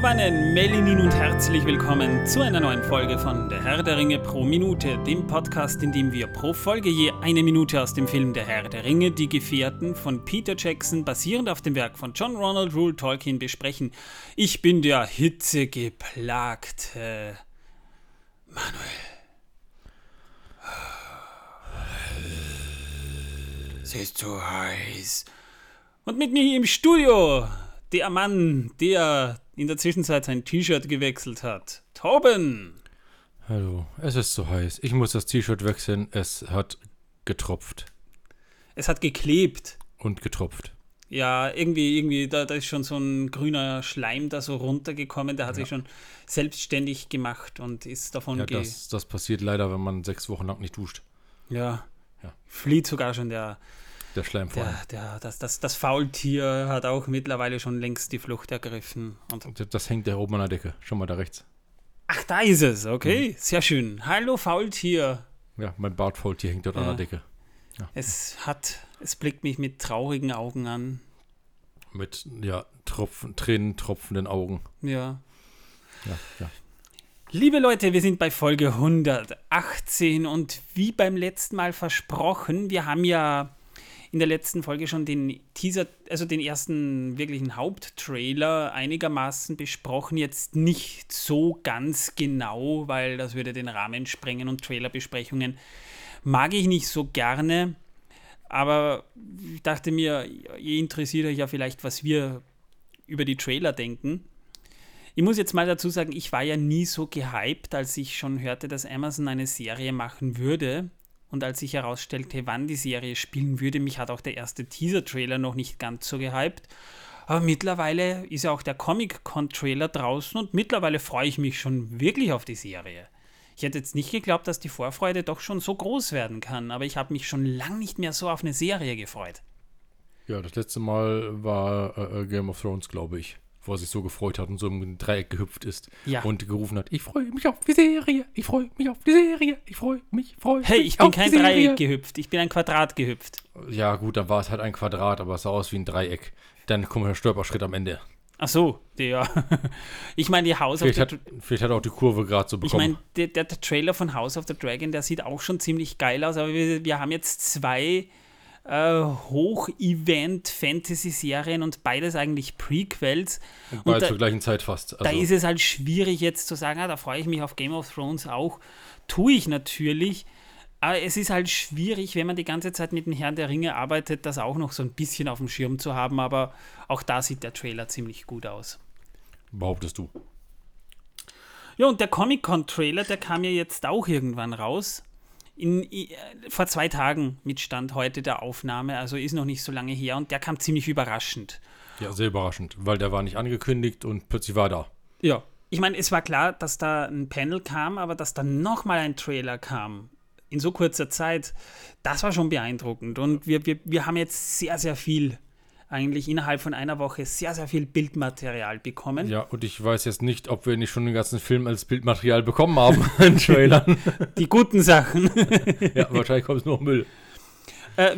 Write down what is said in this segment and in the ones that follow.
Megowannen, Melinin und herzlich willkommen zu einer neuen Folge von Der Herr der Ringe pro Minute, dem Podcast, in dem wir pro Folge je eine Minute aus dem Film Der Herr der Ringe, die Gefährten von Peter Jackson, basierend auf dem Werk von John Ronald Rule Tolkien, besprechen. Ich bin der hitzegeplagte Manuel. Es ist zu heiß. Und mit mir hier im Studio der Mann, der in der Zwischenzeit sein T-Shirt gewechselt hat. Tauben! Hallo, es ist zu heiß. Ich muss das T-Shirt wechseln. Es hat getropft. Es hat geklebt. Und getropft. Ja, irgendwie, irgendwie, da, da ist schon so ein grüner Schleim da so runtergekommen. Der hat ja. sich schon selbstständig gemacht und ist davon Ja, das, das passiert leider, wenn man sechs Wochen lang nicht duscht. Ja. ja. Flieht sogar schon der, der Schleim vor. Der, der, das, das, das Faultier hat auch mittlerweile schon längst die Flucht ergriffen. Und das hängt da oben an der Decke. Schon mal da rechts. Ach, da ist es. Okay, mhm. sehr schön. Hallo Faultier. Ja, mein Bartfaultier hängt dort ja. an der Decke. Ja. Es hat, es blickt mich mit traurigen Augen an. Mit, ja, Tropfen, Tränen tropfenden Augen. Ja. Ja, ja. Liebe Leute, wir sind bei Folge 118 und wie beim letzten Mal versprochen, wir haben ja in der letzten Folge schon den Teaser, also den ersten wirklichen Haupttrailer einigermaßen besprochen. Jetzt nicht so ganz genau, weil das würde den Rahmen sprengen und Trailerbesprechungen mag ich nicht so gerne. Aber ich dachte mir, ihr interessiert euch ja vielleicht, was wir über die Trailer denken. Ich muss jetzt mal dazu sagen, ich war ja nie so gehypt, als ich schon hörte, dass Amazon eine Serie machen würde. Und als sich herausstellte, wann die Serie spielen würde, mich hat auch der erste Teaser-Trailer noch nicht ganz so gehypt. Aber mittlerweile ist ja auch der Comic-Con-Trailer draußen und mittlerweile freue ich mich schon wirklich auf die Serie. Ich hätte jetzt nicht geglaubt, dass die Vorfreude doch schon so groß werden kann, aber ich habe mich schon lange nicht mehr so auf eine Serie gefreut. Ja, das letzte Mal war äh, äh Game of Thrones, glaube ich wo er sich so gefreut hat und so im Dreieck gehüpft ist ja. und gerufen hat, ich freue mich auf die Serie, ich freue mich auf die Serie, ich freue mich, freue Hey, ich bin kein Dreieck gehüpft, ich bin ein Quadrat gehüpft. Ja gut, dann war es halt ein Quadrat, aber es sah aus wie ein Dreieck. Dann kommt der Stolperschritt am Ende. Ach so, der. Ich meine, die House vielleicht of the hat, Vielleicht hat er auch die Kurve gerade so bekommen. Ich meine, der, der, der, Trailer von House of the Dragon, der sieht auch schon ziemlich geil aus, aber wir, wir haben jetzt zwei äh, Hoch-Event-Fantasy-Serien und beides eigentlich Prequels. Und beides zur gleichen Zeit fast. Also. Da ist es halt schwierig jetzt zu sagen, ah, da freue ich mich auf Game of Thrones auch. Tue ich natürlich. Aber es ist halt schwierig, wenn man die ganze Zeit mit dem Herrn der Ringe arbeitet, das auch noch so ein bisschen auf dem Schirm zu haben. Aber auch da sieht der Trailer ziemlich gut aus. Behauptest du? Ja, und der Comic-Con-Trailer, der kam ja jetzt auch irgendwann raus in, vor zwei Tagen mit Stand heute der Aufnahme, also ist noch nicht so lange her und der kam ziemlich überraschend. Ja, sehr überraschend, weil der war nicht angekündigt und plötzlich war da. Ja, ich meine, es war klar, dass da ein Panel kam, aber dass dann nochmal ein Trailer kam in so kurzer Zeit, das war schon beeindruckend und wir, wir, wir haben jetzt sehr, sehr viel eigentlich innerhalb von einer Woche sehr, sehr viel Bildmaterial bekommen. Ja, und ich weiß jetzt nicht, ob wir nicht schon den ganzen Film als Bildmaterial bekommen haben in Trailern. Die guten Sachen. ja, wahrscheinlich kommt es nur Müll. Äh,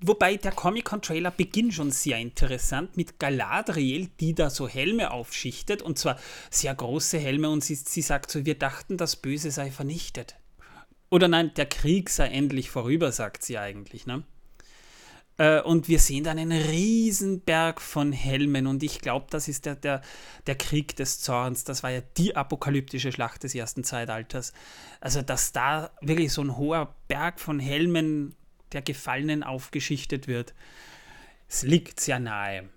wobei der Comic-Con-Trailer beginnt schon sehr interessant mit Galadriel, die da so Helme aufschichtet und zwar sehr große Helme und sie, sie sagt so, wir dachten, das Böse sei vernichtet. Oder nein, der Krieg sei endlich vorüber, sagt sie eigentlich, ne? Äh, und wir sehen dann einen riesen Berg von Helmen und ich glaube, das ist der, der, der Krieg des Zorns. Das war ja die apokalyptische Schlacht des ersten Zeitalters. Also, dass da wirklich so ein hoher Berg von Helmen der Gefallenen aufgeschichtet wird, es liegt sehr nahe.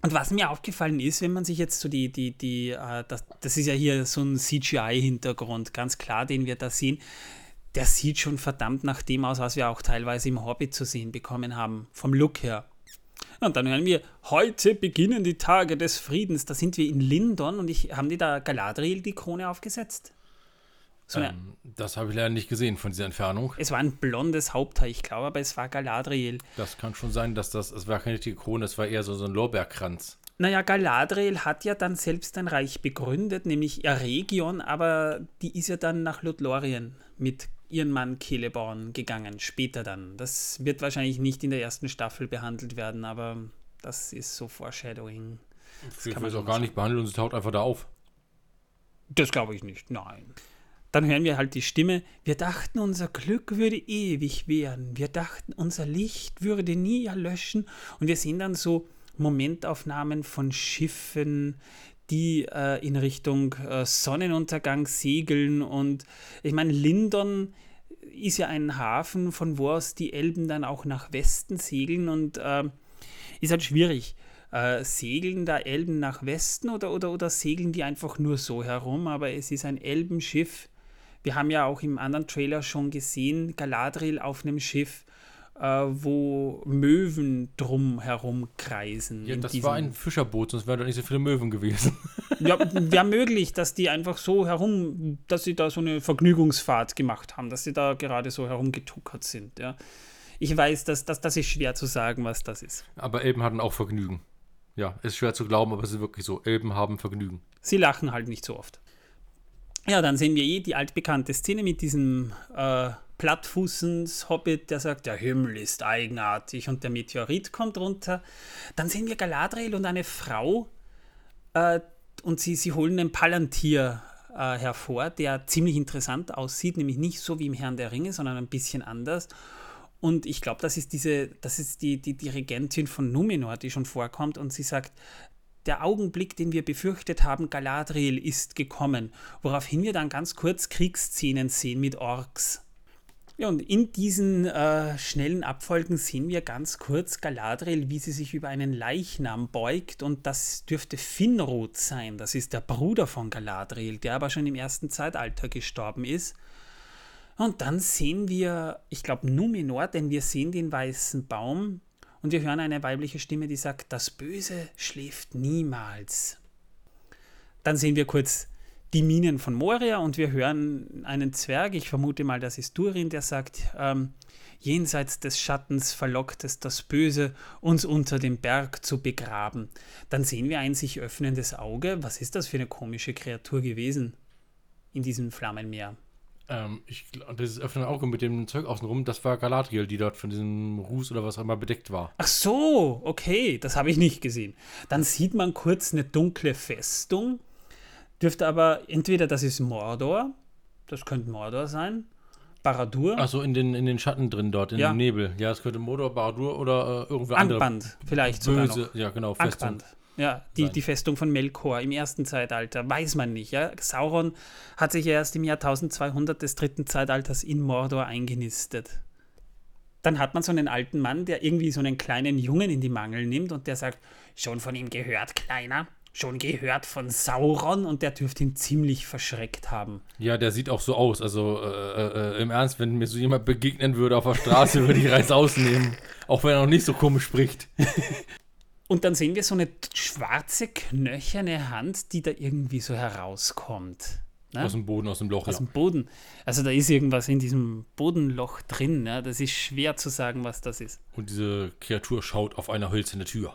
Und was mir aufgefallen ist, wenn man sich jetzt so die, die, die, äh, das, das ist ja hier so ein CGI-Hintergrund, ganz klar, den wir da sehen der sieht schon verdammt nach dem aus, was wir auch teilweise im Hobbit zu sehen bekommen haben, vom Look her. Und dann hören wir, heute beginnen die Tage des Friedens. Da sind wir in Lindon und ich, haben die da Galadriel die Krone aufgesetzt? So ähm, das habe ich leider nicht gesehen von dieser Entfernung. Es war ein blondes Haupthaar, ich glaube, aber es war Galadriel. Das kann schon sein, dass das, es war keine richtige Krone, es war eher so, so ein Lorbeerkranz. Naja, Galadriel hat ja dann selbst ein Reich begründet, nämlich Eregion, aber die ist ja dann nach Lothlorien mit ihren Mann Celeborn gegangen, später dann. Das wird wahrscheinlich nicht in der ersten Staffel behandelt werden, aber das ist so Foreshadowing. Das Ich kann man es auch gar nicht behandeln und sie taucht einfach da auf. Das glaube ich nicht, nein. Dann hören wir halt die Stimme. Wir dachten, unser Glück würde ewig werden. Wir dachten, unser Licht würde nie erlöschen. Und wir sehen dann so Momentaufnahmen von Schiffen, die äh, in Richtung äh, Sonnenuntergang segeln. Und ich meine, Lindon ist ja ein Hafen, von wo aus die Elben dann auch nach Westen segeln. Und äh, ist halt schwierig. Äh, segeln da Elben nach Westen oder, oder, oder segeln die einfach nur so herum? Aber es ist ein Elbenschiff. Wir haben ja auch im anderen Trailer schon gesehen, Galadriel auf einem Schiff, wo Möwen drum herum kreisen. Ja, das war ein Fischerboot, sonst wären da nicht so viele Möwen gewesen. ja, wäre möglich, dass die einfach so herum, dass sie da so eine Vergnügungsfahrt gemacht haben, dass sie da gerade so herumgetuckert sind. Ja. Ich weiß, dass, dass das ist schwer zu sagen, was das ist. Aber Elben hatten auch Vergnügen. Ja, ist schwer zu glauben, aber es ist wirklich so. Elben haben Vergnügen. Sie lachen halt nicht so oft. Ja, dann sehen wir eh die altbekannte Szene mit diesem äh, Plattfußens Hobbit, der sagt, der Himmel ist eigenartig und der Meteorit kommt runter. Dann sehen wir Galadriel und eine Frau äh, und sie, sie holen einen Palantir äh, hervor, der ziemlich interessant aussieht, nämlich nicht so wie im Herrn der Ringe, sondern ein bisschen anders. Und ich glaube, das ist diese, das ist die, die, die von Numenor, die schon vorkommt und sie sagt, der Augenblick, den wir befürchtet haben, Galadriel ist gekommen, woraufhin wir dann ganz kurz Kriegsszenen sehen mit Orks. Ja, und in diesen äh, schnellen Abfolgen sehen wir ganz kurz Galadriel, wie sie sich über einen Leichnam beugt und das dürfte Finrod sein. Das ist der Bruder von Galadriel, der aber schon im ersten Zeitalter gestorben ist. Und dann sehen wir, ich glaube, Numenor, denn wir sehen den weißen Baum und wir hören eine weibliche Stimme, die sagt, das Böse schläft niemals. Dann sehen wir kurz die Minen von Moria und wir hören einen Zwerg, ich vermute mal, das ist Durin, der sagt, ähm, jenseits des Schattens verlockt es das Böse, uns unter dem Berg zu begraben. Dann sehen wir ein sich öffnendes Auge. Was ist das für eine komische Kreatur gewesen in diesem Flammenmeer? Ähm, ich dieses offene Auge mit dem Zeug außenrum, das war Galadriel, die dort von diesem Ruß oder was auch immer bedeckt war. Ach so, okay, das habe ich nicht gesehen. Dann sieht man kurz eine dunkle Festung. Dürfte aber entweder das ist Mordor, das könnte Mordor sein, Baradur, Achso, in den, in den Schatten drin dort, in Ja. dem Nebel. Ja, es könnte Mordor, Baradur oder äh, irgendwer andere Angband vielleicht sogar noch. böse, ja genau, Festung. Angband. Ja, die, sein. die Festung von Melkor im ersten Zeitalter, weiß man nicht. Ja? Sauron hat sich ja erst im Jahr 1200 des dritten Zeitalters in Mordor eingenistet. Dann hat man so einen alten Mann, der irgendwie so einen kleinen Jungen in die Mangel nimmt und der sagt, schon von ihm gehört, Kleiner, schon gehört von Sauron und der dürfte ihn ziemlich verschreckt haben. Ja, der sieht auch so aus. Also äh, äh, im Ernst, wenn mir so jemand begegnen würde auf der Straße, würde ich Reiß ausnehmen. Auch wenn er noch nicht so komisch spricht. Und dann sehen wir so eine schwarze, knöcherne Hand, die da irgendwie so herauskommt. Ne? Aus dem Boden, aus dem Loch. aus Ja. dem Boden. Also da ist irgendwas in diesem Bodenloch drin. Ja? Das ist schwer zu sagen, was das ist. Und diese Kreatur schaut auf eine hölzerne Tür.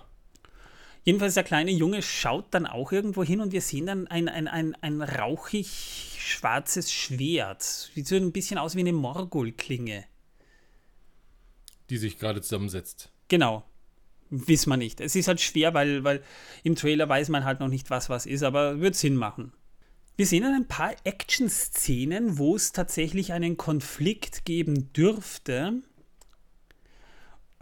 Jedenfalls der kleine Junge schaut dann auch irgendwo hin und wir sehen dann ein, ein, ein, ein rauchig schwarzes Schwert. Sieht so ein bisschen aus wie eine Morgul-Klinge. die sich gerade zusammensetzt. Genau. Wissen wir nicht. Es ist halt schwer, weil, weil im Trailer weiß man halt noch nicht, was was ist, aber wird Sinn machen. Wir sehen dann ein paar Action-Szenen, wo es tatsächlich einen Konflikt geben dürfte,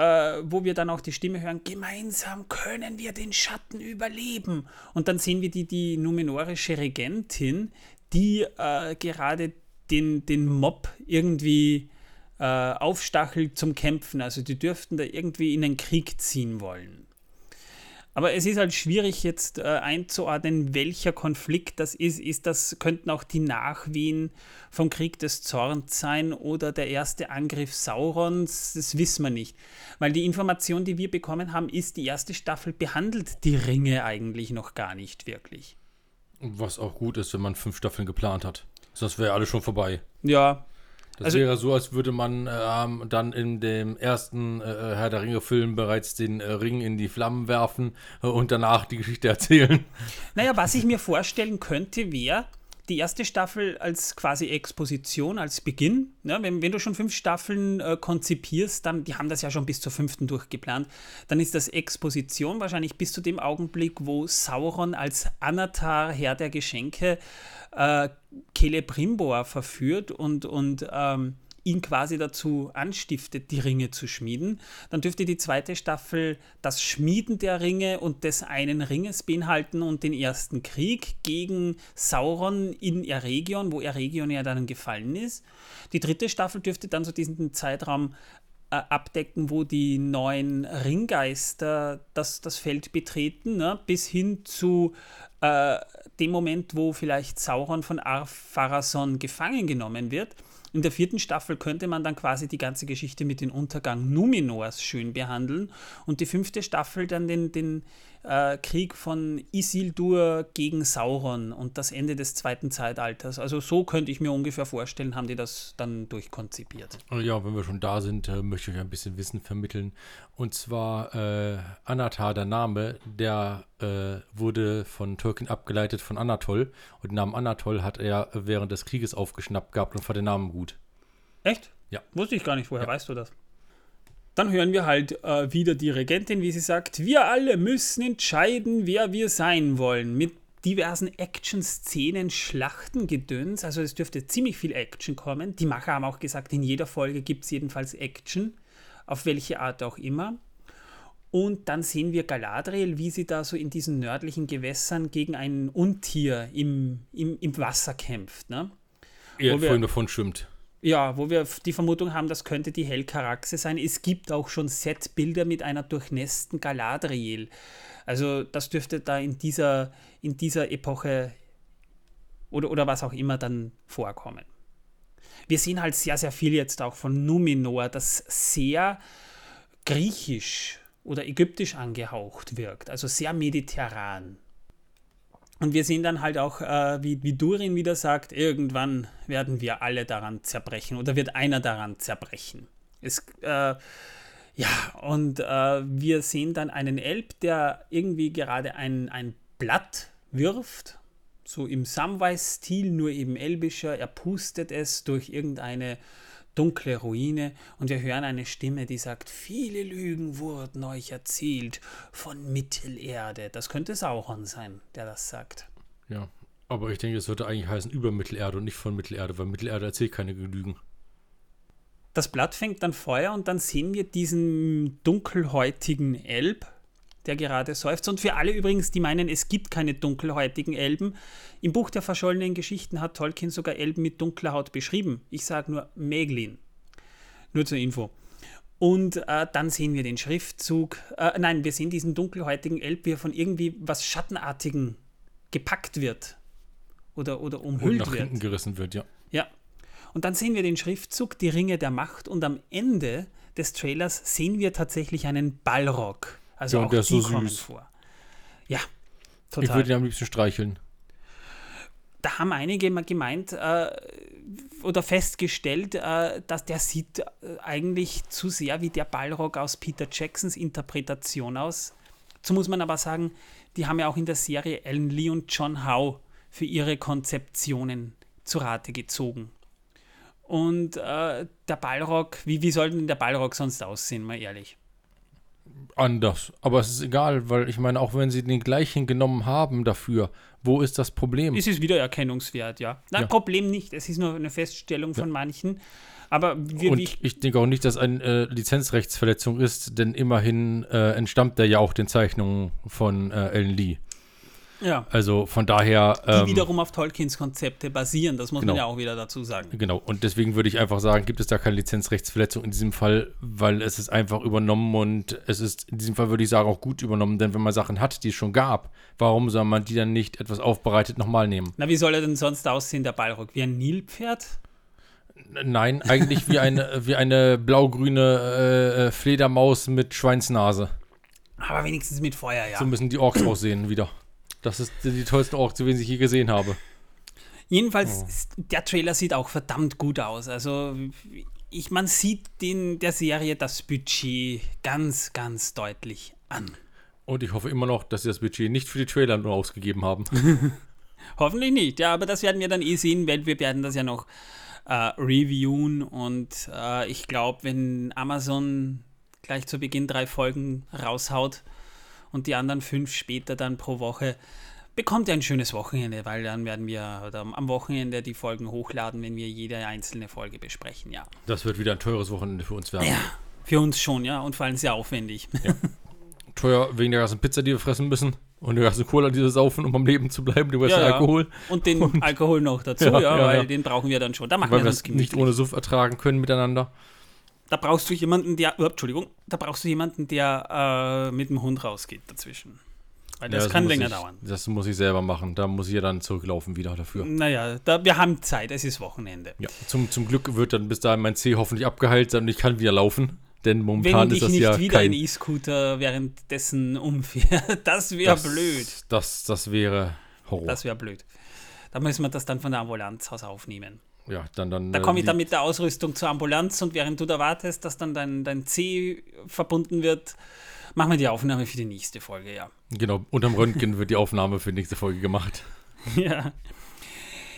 äh, wo wir dann auch die Stimme hören, gemeinsam können wir den Schatten überleben. Und dann sehen wir die, die numenorische Regentin, die äh, gerade den, den Mob irgendwie äh, aufstachelt zum Kämpfen. Also die dürften da irgendwie in den Krieg ziehen wollen. Aber es ist halt schwierig jetzt äh, einzuordnen, welcher Konflikt das ist. Ist das könnten auch die Nachwehen vom Krieg des Zorns sein oder der erste Angriff Saurons? Das wissen wir nicht, weil die Information, die wir bekommen haben, ist, die erste Staffel behandelt die Ringe eigentlich noch gar nicht wirklich. Was auch gut ist, wenn man fünf Staffeln geplant hat. Sonst wäre alles schon vorbei. Ja, Das Also- wäre so, als würde man ähm, dann in dem ersten äh, Herr der Ringe-Film bereits den äh, Ring in die Flammen werfen äh, und danach die Geschichte erzählen. Naja, was ich mir vorstellen könnte, wäre, die erste Staffel als quasi Exposition, als Beginn. Ja, wenn, wenn du schon fünf Staffeln äh, konzipierst, dann, die haben das ja schon bis zur fünften durchgeplant, dann ist das Exposition wahrscheinlich bis zu dem Augenblick, wo Sauron als Anatar, Herr der Geschenke, äh, Celebrimbor verführt und, und ähm, ihn quasi dazu anstiftet, die Ringe zu schmieden. Dann dürfte die zweite Staffel das Schmieden der Ringe und des einen Ringes beinhalten und den ersten Krieg gegen Sauron in Eregion, wo Eregion ja dann gefallen ist. Die dritte Staffel dürfte dann so diesen Zeitraum äh, abdecken, wo die neuen Ringgeister das, das Feld betreten, ne? bis hin zu äh, dem Moment, wo vielleicht Sauron von Ar-Pharazôn gefangen genommen wird. In der vierten Staffel könnte man dann quasi die ganze Geschichte mit dem Untergang Numenors schön behandeln und die fünfte Staffel dann den, den äh, Krieg von Isildur gegen Sauron und das Ende des zweiten Zeitalters. Also so könnte ich mir ungefähr vorstellen, haben die das dann durchkonzipiert. Ja, wenn wir schon da sind, äh, möchte ich ein bisschen Wissen vermitteln. Und zwar äh, Anatar, der Name, der äh, wurde von Tolkien abgeleitet von Anatol. Und den Namen Anatol hat er während des Krieges aufgeschnappt gehabt und fand den Namen gut. Echt? Ja. Wusste ich gar nicht. Woher Ja. weißt du das? Dann hören wir halt äh, wieder die Regentin, wie sie sagt, wir alle müssen entscheiden, wer wir sein wollen. Mit diversen Action-Szenen, Schlachten, Gedöns. Also es dürfte ziemlich viel Action kommen. Die Macher haben auch gesagt, in jeder Folge gibt es jedenfalls Action. Auf welche Art auch immer. Und dann sehen wir Galadriel, wie sie da so in diesen nördlichen Gewässern gegen ein Untier im, im, im Wasser kämpft. Ne? Er vorhin davon schwimmt. Ja, wo wir die Vermutung haben, das könnte die Helkaraxe sein. Es gibt auch schon Setbilder mit einer durchnässten Galadriel. Also das dürfte da in dieser, in dieser Epoche oder, oder was auch immer dann vorkommen. Wir sehen halt sehr, sehr viel jetzt auch von Numenor, das sehr griechisch oder ägyptisch angehaucht wirkt, also sehr mediterran. Und wir sehen dann halt auch, äh, wie, wie Durin wieder sagt, irgendwann werden wir alle daran zerbrechen oder wird einer daran zerbrechen. Es, äh, ja, und äh, wir sehen dann einen Elb, der irgendwie gerade ein, ein Blatt wirft, so im Samwise-Stil, nur eben elbischer. Er pustet es durch irgendeine dunkle Ruine und wir hören eine Stimme, die sagt, viele Lügen wurden euch erzählt von Mittelerde. Das könnte Sauron sein, der das sagt. Ja. Aber ich denke, es sollte eigentlich heißen über Mittelerde und nicht von Mittelerde, weil Mittelerde erzählt keine Lügen. Das Blatt fängt dann Feuer und dann sehen wir diesen dunkelhäutigen Elb, der gerade seufzt. Und für alle übrigens, die meinen, es gibt keine dunkelhäutigen Elben, im Buch der verschollenen Geschichten hat Tolkien sogar Elben mit dunkler Haut beschrieben. Ich sage nur Meglin. Nur zur Info. Und äh, dann sehen wir den Schriftzug. Äh, nein, wir sehen diesen dunkelhäutigen Elb, wie er von irgendwie was Schattenartigen gepackt wird. Oder, oder Und umhüllt nach wird. hinten gerissen wird, ja. Ja. Und dann sehen wir den Schriftzug Die Ringe der Macht und am Ende des Trailers sehen wir tatsächlich einen Ballrock. Also Ja, auch der ist die so kommen süß. vor. Ja, Ich total. würde ihn am liebsten streicheln. da haben einige mal gemeint äh, oder festgestellt, äh, dass der sieht äh, eigentlich zu sehr wie der Ballrock aus Peter Jacksons Interpretation aus. Dazu muss man aber sagen, die haben ja auch in der Serie Alan Lee und John Howe für ihre Konzeptionen zu Rate gezogen. Und äh, der Ballrock, wie, wie soll denn der Ballrock sonst aussehen, mal ehrlich? Anders. Aber es ist egal, weil ich meine, auch wenn sie den gleichen genommen haben dafür, wo ist das Problem? Es ist wiedererkennungswert, ja. Nein, Ja. Problem nicht. Es ist nur eine Feststellung von manchen. Aber wir, Und wie, ich denke auch nicht, dass eine äh, Lizenzrechtsverletzung ist, denn immerhin äh, entstammt der ja auch den Zeichnungen von äh, Alan Lee. Ja. Also von daher. die Ähm, wiederum auf Tolkiens Konzepte basieren. Das muss man genau. ja auch wieder dazu sagen. Genau, und deswegen würde ich einfach sagen, gibt es da keine Lizenzrechtsverletzung in diesem Fall, weil es ist einfach übernommen und es ist in diesem Fall, würde ich sagen, auch gut übernommen, denn wenn man Sachen hat, die es schon gab, warum soll man die dann nicht etwas aufbereitet nochmal nehmen? Na, wie soll er denn sonst aussehen, der Ballrock? Wie ein Nilpferd? Nein, eigentlich wie eine, wie eine blau-grüne äh, äh, Fledermaus mit Schweinsnase. Aber wenigstens mit Feuer, ja. So müssen die Orks aussehen wieder. Das ist die, die tollsten Orks, die ich je gesehen habe. Jedenfalls, Oh. der Trailer sieht auch verdammt gut aus. Also, ich, man sieht den, der Serie das Budget ganz, ganz deutlich an. Und ich hoffe immer noch, dass sie das Budget nicht für die Trailer nur ausgegeben haben. Hoffentlich nicht, ja, aber das werden wir dann eh sehen, weil wir werden das ja noch äh, reviewen und äh, ich glaube, wenn Amazon gleich zu Beginn drei Folgen raushaut und die anderen fünf später dann pro Woche, bekommt ihr ein schönes Wochenende, weil dann werden wir am Wochenende die Folgen hochladen, wenn wir jede einzelne Folge besprechen, ja. Das wird wieder ein teures Wochenende für uns werden. Ja, für uns schon, ja, und vor allem sehr aufwendig. Ja. Teuer wegen der ganzen Pizza, die wir fressen müssen. Und der ganzen Cola, die wir saufen, um am Leben zu bleiben, du weißt ja, ja, Alkohol. Und den und, Alkohol noch dazu, ja, ja weil den brauchen wir dann schon. Da machen weil wir es nicht ohne Suff ertragen können miteinander. Da brauchst du jemanden, der, oh, Entschuldigung, da brauchst du jemanden, der äh, mit dem Hund rausgeht dazwischen. Weil das, das kann länger ich, dauern. Das muss ich selber machen. Da muss ich ja dann zurücklaufen wieder dafür. Naja, da, wir haben Zeit. Es ist Wochenende. Ja, zum, zum Glück wird dann bis dahin mein Zeh hoffentlich abgeheilt sein und ich kann wieder laufen. Denn momentan Wenn ist das nicht ja wieder kein... ein E-Scooter währenddessen umfährt. Das wäre blöd. Das, das wäre Horror. Das wäre blöd. Da müssen wir das dann von der Ambulanz aus aufnehmen. Ja, dann, dann, da komme ich dann mit der Ausrüstung zur Ambulanz und während du da wartest, dass dann dein, dein C verbunden wird, machen wir die Aufnahme für die nächste Folge, ja. Genau, unterm Röntgen wird die Aufnahme für die nächste Folge gemacht. Ja.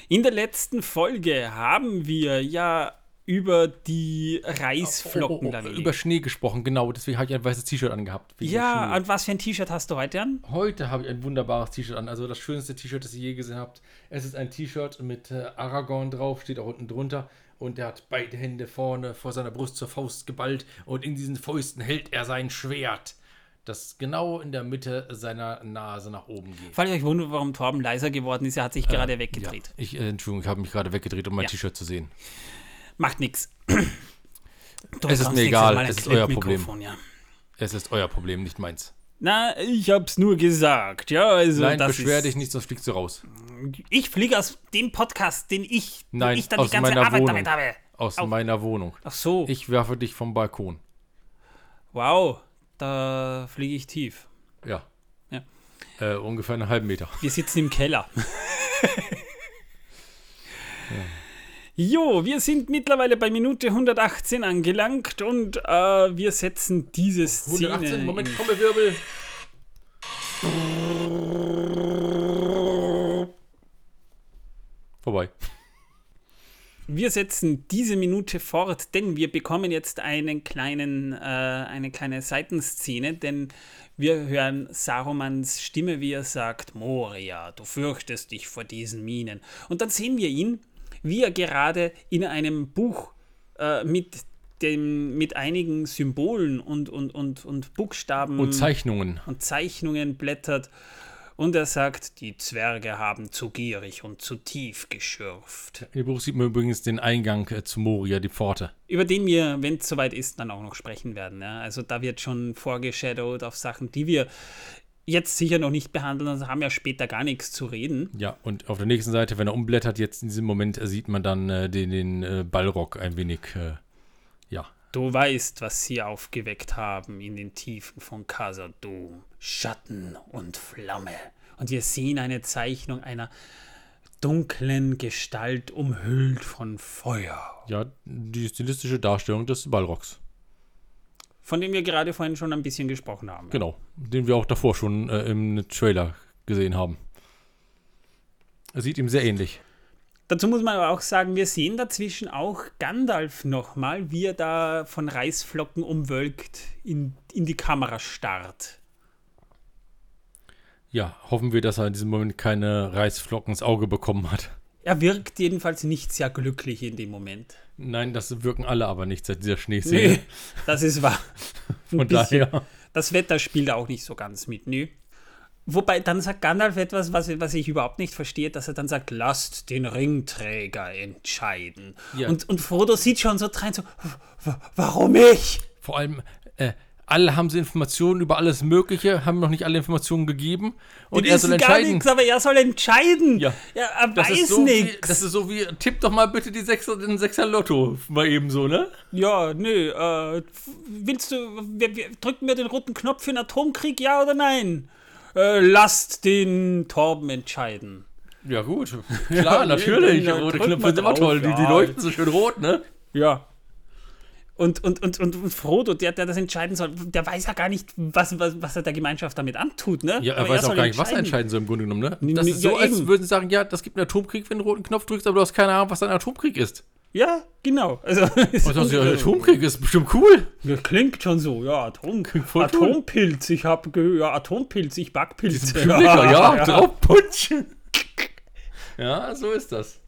In der letzten Folge haben wir ja über die Reisflocken oh, oh, oh, Über Schnee gesprochen, genau. Deswegen habe ich ein weißes T-Shirt angehabt. Ja, und was für ein T-Shirt hast du heute an? Heute habe ich ein wunderbares T-Shirt an. Also das schönste T-Shirt, das ihr je gesehen habt. Es ist ein T-Shirt mit äh, Aragorn drauf, steht auch unten drunter. Und er hat beide Hände vorne vor seiner Brust zur Faust geballt. Und in diesen Fäusten hält er sein Schwert das genau in der Mitte seiner Nase nach oben geht. Falls ihr euch wundert, warum Torben leiser geworden ist, er hat sich äh, gerade weggedreht. Ja. Ich, äh, Entschuldigung, ich habe mich gerade weggedreht, um mein Ja. T-Shirt zu sehen. Macht nichts. Es ist mir egal, es ist euer Problem. Ja. Es ist euer Problem, nicht meins. Na, ich hab's nur gesagt, ja, also Nein, das beschwer ist, dich nicht, sonst fliegst du raus. Ich fliege aus dem Podcast, den ich, Nein, ich dann aus die ganze meiner Arbeit Wohnung. damit habe. Aus Au. meiner Wohnung. Ach so, Ich werfe dich vom Balkon. wow, da fliege ich tief. Ja. Ja. Äh, ungefähr einen halben Meter. Wir sitzen im Keller. Jo, wir sind mittlerweile bei Minute 118 angelangt und äh, wir setzen diese Szene. 118, Moment, Trommelwirbel. Vorbei. Wir setzen diese Minute fort, denn wir bekommen jetzt einen kleinen, äh, eine kleine Seitenszene, denn wir hören Sarumans Stimme, wie er sagt, Moria, du fürchtest dich vor diesen Minen. Und dann sehen wir ihn, wie er gerade in einem Buch äh, mit, dem, mit einigen Symbolen und, und, und, und Buchstaben Und Zeichnungen. und Zeichnungen blättert. Und er sagt, die Zwerge haben zu gierig und zu tief geschürft. Im Buch sieht man übrigens den Eingang äh, zu Moria, die Pforte. Über den wir, wenn es soweit ist, dann auch noch sprechen werden. Ja? Also da wird schon vorgeshadowed auf Sachen, die wir jetzt sicher noch nicht behandeln, also haben ja später gar nichts zu reden. Ja, und auf der nächsten Seite, wenn er umblättert, jetzt in diesem Moment sieht man dann äh, den, den äh, Ballrock ein wenig, äh, ja. Du weißt, was sie aufgeweckt haben in den Tiefen von Khazad-dûm. Schatten und Flamme. Und wir sehen eine Zeichnung einer dunklen Gestalt umhüllt von Feuer. Ja, die stilistische Darstellung des Ballrocks. Von dem wir gerade vorhin schon ein bisschen gesprochen haben. Genau, den wir auch davor schon äh, im Trailer gesehen haben. Er sieht ihm sehr ähnlich. Dazu muss man aber auch sagen, wir sehen dazwischen auch Gandalf nochmal, wie er da von Reisflocken umwölkt in, in die Kamera starrt. Ja, hoffen wir, dass er in diesem Moment keine Reisflocken ins Auge bekommen hat. Er wirkt jedenfalls nicht sehr glücklich in dem Moment. Nein, das wirken alle aber nicht seit dieser Schneeszene. Nee, das ist wahr. Ein Von bisschen. daher. Das Wetter spielt auch nicht so ganz mit, nö. Wobei, dann sagt Gandalf etwas, was, was ich überhaupt nicht verstehe, dass er dann sagt, lasst den Ringträger entscheiden. Ja. Und, und Frodo sieht schon so rein, so, "W- warum ich? Vor allem, äh, alle haben sie Informationen über alles Mögliche, haben noch nicht alle Informationen gegeben. Und Die er soll wissen gar entscheiden. nichts, aber er soll entscheiden. Ja. er Das weiß so nichts. das ist so wie, tipp doch mal bitte die Sechser, den Sechser Lotto mal eben so, ne? Ja, nö, äh, willst du, wir, wir, drücken wir den roten Knopf für den Atomkrieg, ja oder nein? Äh, lasst den Torben entscheiden. Ja, gut. Klar, natürlich. ja, Rote drück Knöpfe sind immer toll. Die, die ja. leuchten so schön rot, ne? Ja. Und, und, und, und, und Frodo, der, der das entscheiden soll, der weiß ja gar nicht, was, was, was er der Gemeinschaft damit antut, ne? Ja, er Aber weiß auch soll gar nicht, was er entscheiden soll im Grunde genommen, ne? Das Ja, ist so, als eben. würden sie sagen, ja, das gibt einen Atomkrieg, wenn du den roten Knopf drückst, aber du hast keine Ahnung, was ein Atomkrieg ist. Ja, genau. Also, du, ja, Atomkrieg ist bestimmt cool. Ja, klingt schon so, ja, Atom, voll Atompilz, ich habe gehört, ja, Atompilz, ich Backpilze. Lecker, ja, draufputschen. Ja, so ist das.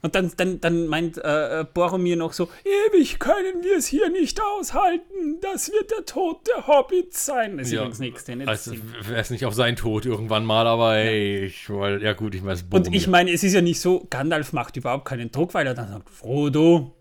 Und dann, dann, dann meint äh, äh, Boromir noch so, ewig können wir es hier nicht aushalten, das wird der Tod der Hobbits sein. Das ist Ja, übrigens nichts, Also, wäre es nicht auf seinen Tod irgendwann mal, aber ey, ich wollte, ja gut, ich meine, es Und ich meine, es ist ja nicht so, Gandalf macht überhaupt keinen Druck, weil er dann sagt, Frodo,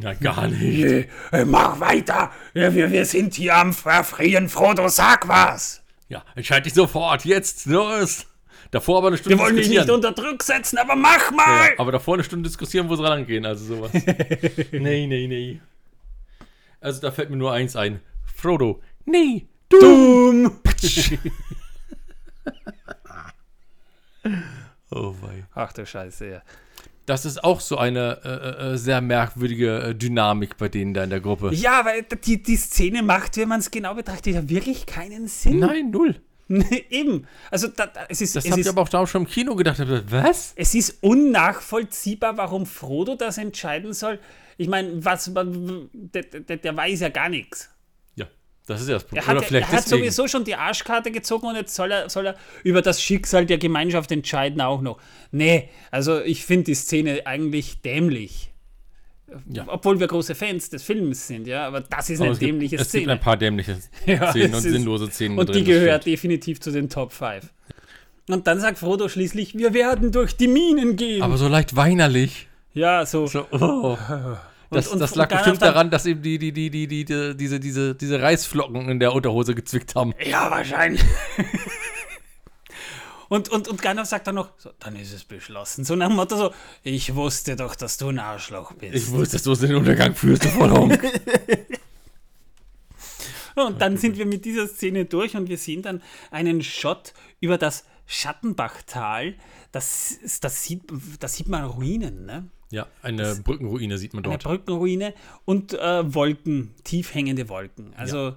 Ja, gar nicht. äh, mach weiter, ja, wir, wir sind hier am Verfrieren, Frodo, sag was. Ja, entscheid dich sofort, jetzt, los. Davor aber eine Stunde Wir wollen dich nicht unter Druck setzen, aber mach mal. Ja, aber davor eine Stunde diskutieren, wo es rangehen, also sowas. nee, nee, nee. Also da fällt mir nur eins ein. Frodo, nee, du. Dumm. Oh wei. Ach du Scheiße, ja. Das ist auch so eine äh, äh, sehr merkwürdige äh, Dynamik bei denen da in der Gruppe. Ja, weil die, die Szene macht, wenn man es genau betrachtet, ja wirklich keinen Sinn. Nein, null. Eben. Also da, da, es ist, Das habe ich aber auch da schon im Kino gedacht. Was? es ist unnachvollziehbar, warum Frodo das entscheiden soll. Ich meine, was der, der, der weiß ja gar nichts. Ja, das ist ja das Problem. Er hat, Oder vielleicht er hat sowieso schon die Arschkarte gezogen und jetzt soll er, soll er über das Schicksal der Gemeinschaft entscheiden auch noch. Nee, also ich finde die Szene eigentlich dämlich. Ja. Obwohl wir große Fans des Films sind, ja, aber das ist Aber eine es gibt, dämliche es gibt Szene. ein paar dämliche Ja, Szenen es und ist- sinnlose Szenen Und die gehört stimmt. definitiv zu den Top 5. Und dann sagt Frodo schließlich, wir werden durch die Minen gehen. Aber so leicht weinerlich. ja, so. So, oh. Das, und- das und lag Gandalf bestimmt daran, dass ihm die, die, die, die, die, die, diese, diese, diese Reisflocken in der Unterhose gezwickt haben. Ja, wahrscheinlich. und, und, und Gandalf sagt dann noch, so, dann ist es beschlossen. So nach dem Motto so, ich wusste doch, dass du ein Arschloch bist. Ich wusste, dass du es in den Untergang führst, du Vollhonk. Und dann sind wir mit dieser Szene durch und wir sehen dann einen Shot über das Schattenbachtal. Das, das, sieht, das sieht man Ruinen, ne? Ja, eine Brückenruine sieht man Eine dort. Brückenruine und äh, Wolken, tief hängende Wolken. Also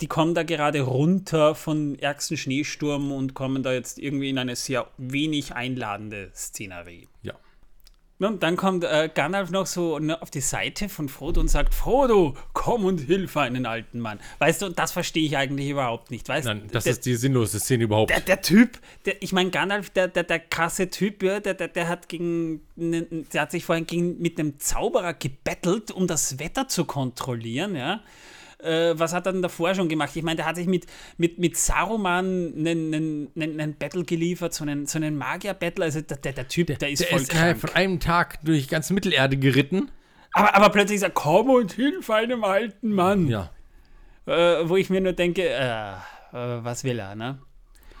die kommen da gerade runter von ärgsten Schneesturm und kommen da jetzt irgendwie in eine sehr wenig einladende Szenerie. Ja. Und dann kommt äh, Gandalf noch so ne, auf die Seite von Frodo und sagt, Frodo, komm und hilf einen alten Mann. Weißt du, das verstehe ich eigentlich überhaupt nicht. Weißt Nein, das der, ist die sinnlose Szene überhaupt. der, der Typ, der, ich meine, Gandalf, der, der, der krasse Typ, ja, der, der, der hat gegen, nen- der hat sich vorhin gegen, mit einem Zauberer gebettelt, um das Wetter zu kontrollieren, ja. Äh, was hat er denn davor schon gemacht? Ich meine, der hat sich mit, mit, mit Saruman einen, einen, einen, Battle geliefert, so einen, so einen Magier-Battle. Also der, der, der Typ, der, ist Der voll ist krank. von einem Tag durch ganz Mittelerde geritten. Aber, aber plötzlich sagt, komm und hilf einem alten Mann. Ja. Äh, wo ich mir nur denke, äh, äh, was will er, ne?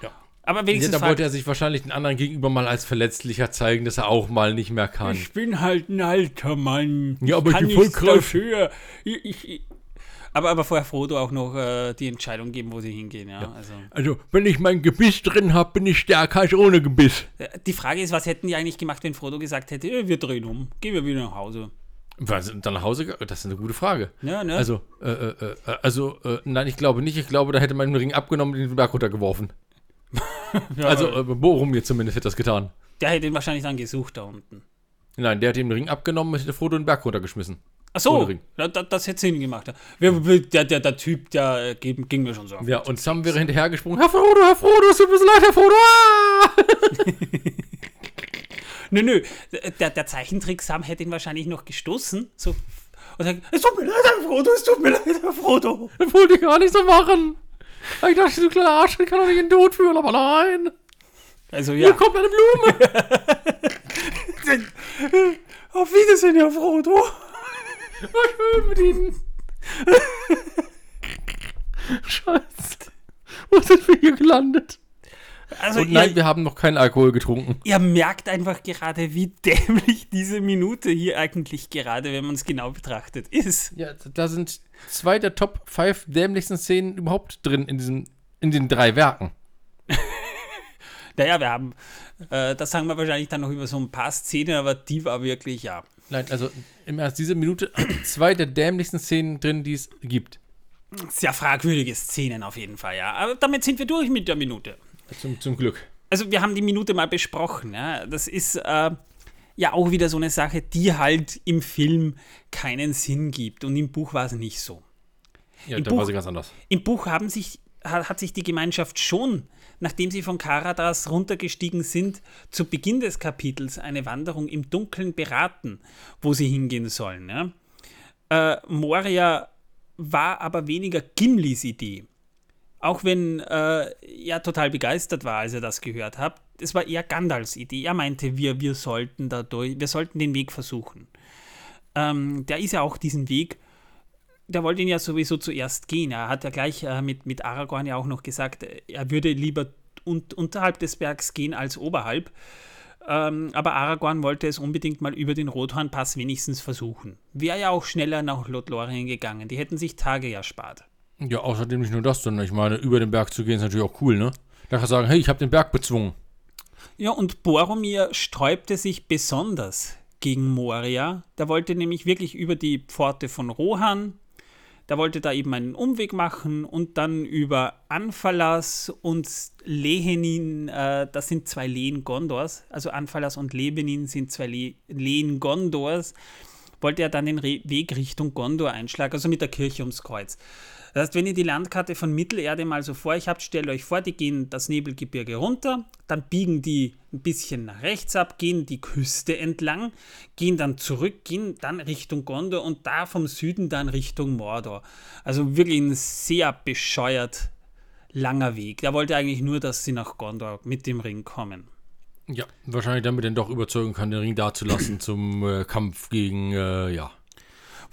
Ja. Aber Ja, wenigstens da fragt- wollte er sich wahrscheinlich den anderen gegenüber mal als verletzlicher zeigen, dass er auch mal nicht mehr kann. Ich bin halt ein alter Mann. Ja, aber ich kann bin voll dafür. Ich, ich, ich. Aber, aber vorher Frodo auch noch äh, die Entscheidung geben, wo sie hingehen. Ja? Also, Also, wenn ich mein Gebiss drin habe, bin ich stärker als ohne Gebiss. äh, die Frage ist, was hätten die eigentlich gemacht, wenn Frodo gesagt hätte, äh, wir drehen um, gehen wir wieder nach Hause. Was, dann nach Hause? Das ist eine gute Frage. Ja, ne? Also, äh, äh, äh, also, äh, nein, ich glaube nicht. Ich glaube, da hätte man den Ring abgenommen und den Berg runtergeworfen. ja, Also, äh, Boromir zumindest hätte das getan. der hätte ihn wahrscheinlich dann gesucht da unten. Nein, der hat den Ring abgenommen und hätte Frodo den Berg runtergeschmissen. Ach so, Ohne Ring. da, da, das hätte Sinn gemacht. Ja. Der, der, der Typ, der äh, ging, mir schon so. Ja, und Sam wäre hinterhergesprungen. Herr Frodo, Herr Frodo, es tut mir so leid, Herr Frodo. Ah! Nö, nö, der, der Zeichentrick Sam hätte ihn wahrscheinlich noch gestoßen. So, und sagt, es tut mir leid, Herr Frodo, es tut mir leid, Herr Frodo. Das wollte ich gar nicht so machen. Ich dachte, du kleiner Arsch, ich kann doch nicht in den Tod führen, aber nein. Also Hier ja, kommt eine Blume. auf Wiedersehen, Herr Frodo. War schön mit Ihnen. Scheiße. Wo sind wir hier gelandet? Also Und nein, ihr, wir haben noch keinen Alkohol getrunken. ihr merkt einfach gerade, wie dämlich diese Minute hier eigentlich gerade, wenn man es genau betrachtet, ist. Ja, da sind zwei der Top 5 dämlichsten Szenen überhaupt drin in, diesem, in den drei Werken. Naja, wir haben, äh, das sagen wir wahrscheinlich dann noch über so ein paar Szenen, aber die war wirklich, ja. Nein, also im Ernst, diese Minute zwei der dämlichsten Szenen drin, die es gibt. Sehr fragwürdige Szenen auf jeden Fall, ja. Aber damit sind wir durch mit der Minute. Zum, zum Glück. Also wir haben die Minute mal besprochen. Ja. Das ist äh, ja auch wieder so eine Sache, die halt im Film keinen Sinn gibt. Und im Buch war es nicht so. Ja, Im da Buch- war sie ganz anders. Im Buch haben sich, hat, hat sich die Gemeinschaft schon, nachdem sie von Karadas runtergestiegen sind, zu Beginn des Kapitels eine Wanderung im Dunkeln beraten, wo sie hingehen sollen. Ja? Äh, Moria war aber weniger Gimlis Idee. Auch wenn äh, er total begeistert war, als er das gehört hat. Es war eher Gandalfs Idee. Er meinte, wir, wir sollten dadurch, wir sollten den Weg versuchen. Ähm, der ist ja auch diesen Weg der wollte ihn ja sowieso zuerst gehen. Er hat ja gleich äh, mit, mit Aragorn ja auch noch gesagt, äh, er würde lieber un unterhalb des Bergs gehen als oberhalb. Ähm, aber Aragorn wollte es unbedingt mal über den Rothornpass wenigstens versuchen. Wäre ja auch schneller nach Lothlorien gegangen. Die hätten sich Tage erspart. Ja, außerdem nicht nur das, sondern ich meine, über den Berg zu gehen ist natürlich auch cool, ne? Da kann man sagen, hey, ich habe den Berg bezwungen. Ja, und Boromir sträubte sich besonders gegen Moria. Der wollte nämlich wirklich über die Pforte von Rohan. Der wollte da eben einen Umweg machen und dann über Anfalas und Lehenin, äh, das sind zwei Lehen Gondors, also Anfalas und Lebenin sind zwei Le Lehen Gondors, wollte er dann den Re Weg Richtung Gondor einschlagen, also mit der Kirche ums Kreuz. Das heißt, wenn ihr die Landkarte von Mittelerde mal so vor euch habt, stellt euch vor, die gehen das Nebelgebirge runter, dann biegen die ein bisschen nach rechts ab, gehen die Küste entlang, gehen dann zurück, gehen dann Richtung Gondor und da vom Süden dann Richtung Mordor. Also wirklich ein sehr bescheuert langer Weg. Der wollte eigentlich nur, dass sie nach Gondor mit dem Ring kommen. Ja, wahrscheinlich damit er doch überzeugen kann, den Ring dazulassen zum äh, Kampf gegen, äh, ja.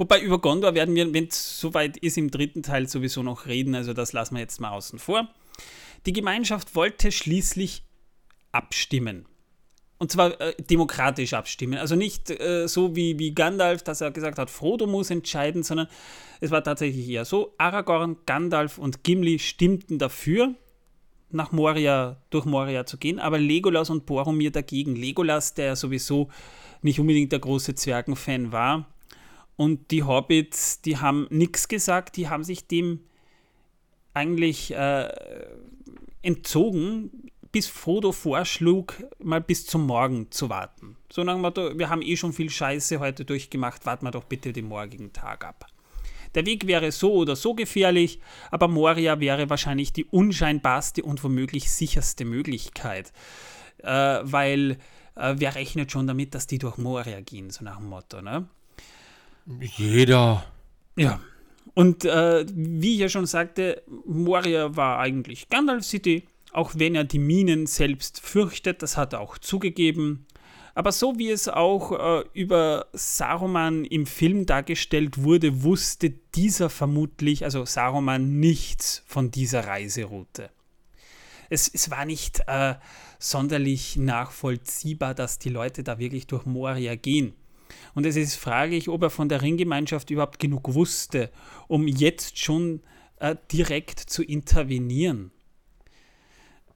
Wobei über Gondor werden wir, wenn es soweit ist, im dritten Teil sowieso noch reden, also das lassen wir jetzt mal außen vor. Die Gemeinschaft wollte schließlich abstimmen. Und zwar äh, demokratisch abstimmen. Also nicht äh, so wie, wie Gandalf, dass er gesagt hat, Frodo muss entscheiden, sondern es war tatsächlich eher so, Aragorn, Gandalf und Gimli stimmten dafür, nach Moria, durch Moria zu gehen, aber Legolas und Boromir dagegen. Legolas, der ja sowieso nicht unbedingt der große Zwergenfan war, und die Hobbits, die haben nichts gesagt, die haben sich dem eigentlich äh, entzogen, bis Frodo vorschlug, mal bis zum Morgen zu warten. So nach dem Motto, wir haben eh schon viel Scheiße heute durchgemacht, warten wir doch bitte den morgigen Tag ab. Der Weg wäre so oder so gefährlich, aber Moria wäre wahrscheinlich die unscheinbarste und womöglich sicherste Möglichkeit. Äh, weil äh, wer rechnet schon damit, dass die durch Moria gehen, so nach dem Motto, ne? Jeder. Ja. Und äh, wie ich ja schon sagte, Moria war eigentlich Gandalfs Idee, auch wenn er die Minen selbst fürchtet, das hat er auch zugegeben. Aber so wie es auch äh, über Saruman im Film dargestellt wurde, wusste dieser vermutlich, also Saruman, nichts von dieser Reiseroute. Es, es war nicht äh, sonderlich nachvollziehbar, dass die Leute da wirklich durch Moria gehen. Und es ist fraglich, ob er von der Ringgemeinschaft überhaupt genug wusste, um jetzt schon äh, direkt zu intervenieren.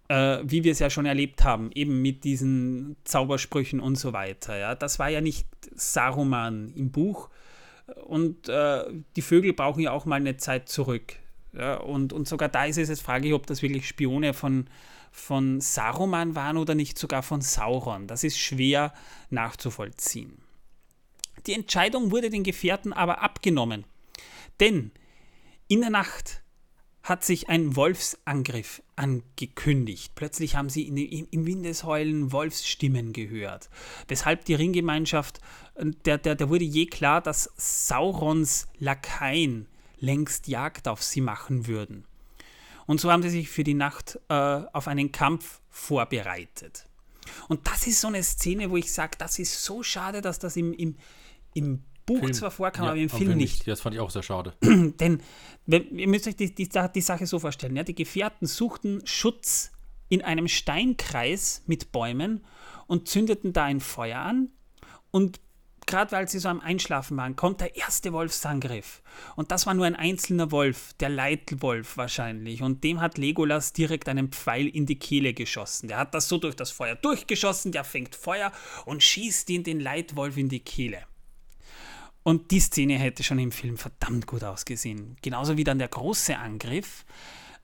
Äh, wie wir es ja schon erlebt haben, eben mit diesen Zaubersprüchen und so weiter. Ja? Das war ja nicht Saruman im Buch. Und äh, die Vögel brauchen ja auch mal eine Zeit zurück. Ja? Und, und sogar da ist es jetzt fraglich, ob das wirklich Spione von, von Saruman waren oder nicht sogar von Sauron. Das ist schwer nachzuvollziehen. Die Entscheidung wurde den Gefährten aber abgenommen. Denn in der Nacht hat sich ein Wolfsangriff angekündigt. Plötzlich haben sie in, im Windesheulen Wolfsstimmen gehört. Weshalb die Ringgemeinschaft, der, der, der wurde je klar, dass Saurons Lakaien längst Jagd auf sie machen würden. Und so haben sie sich für die Nacht äh, auf einen Kampf vorbereitet. Und das ist so eine Szene, wo ich sage, das ist so schade, dass das im, im, im Buch Film. zwar vorkam, Ja, aber im Film wenn nicht. Ja, das fand ich auch sehr schade. Denn wenn, ihr müsst euch die, die, die Sache so vorstellen, ja, die Gefährten suchten Schutz in einem Steinkreis mit Bäumen und zündeten da ein Feuer an und gerade weil sie so am Einschlafen waren, kommt der erste Wolfsangriff. Und das war nur ein einzelner Wolf, der Leitwolf wahrscheinlich. Und dem hat Legolas direkt einen Pfeil in die Kehle geschossen. Der hat das so durch das Feuer durchgeschossen, der fängt Feuer und schießt ihn den Leitwolf in die Kehle. Und die Szene hätte schon im Film verdammt gut ausgesehen. Genauso wie dann der große Angriff.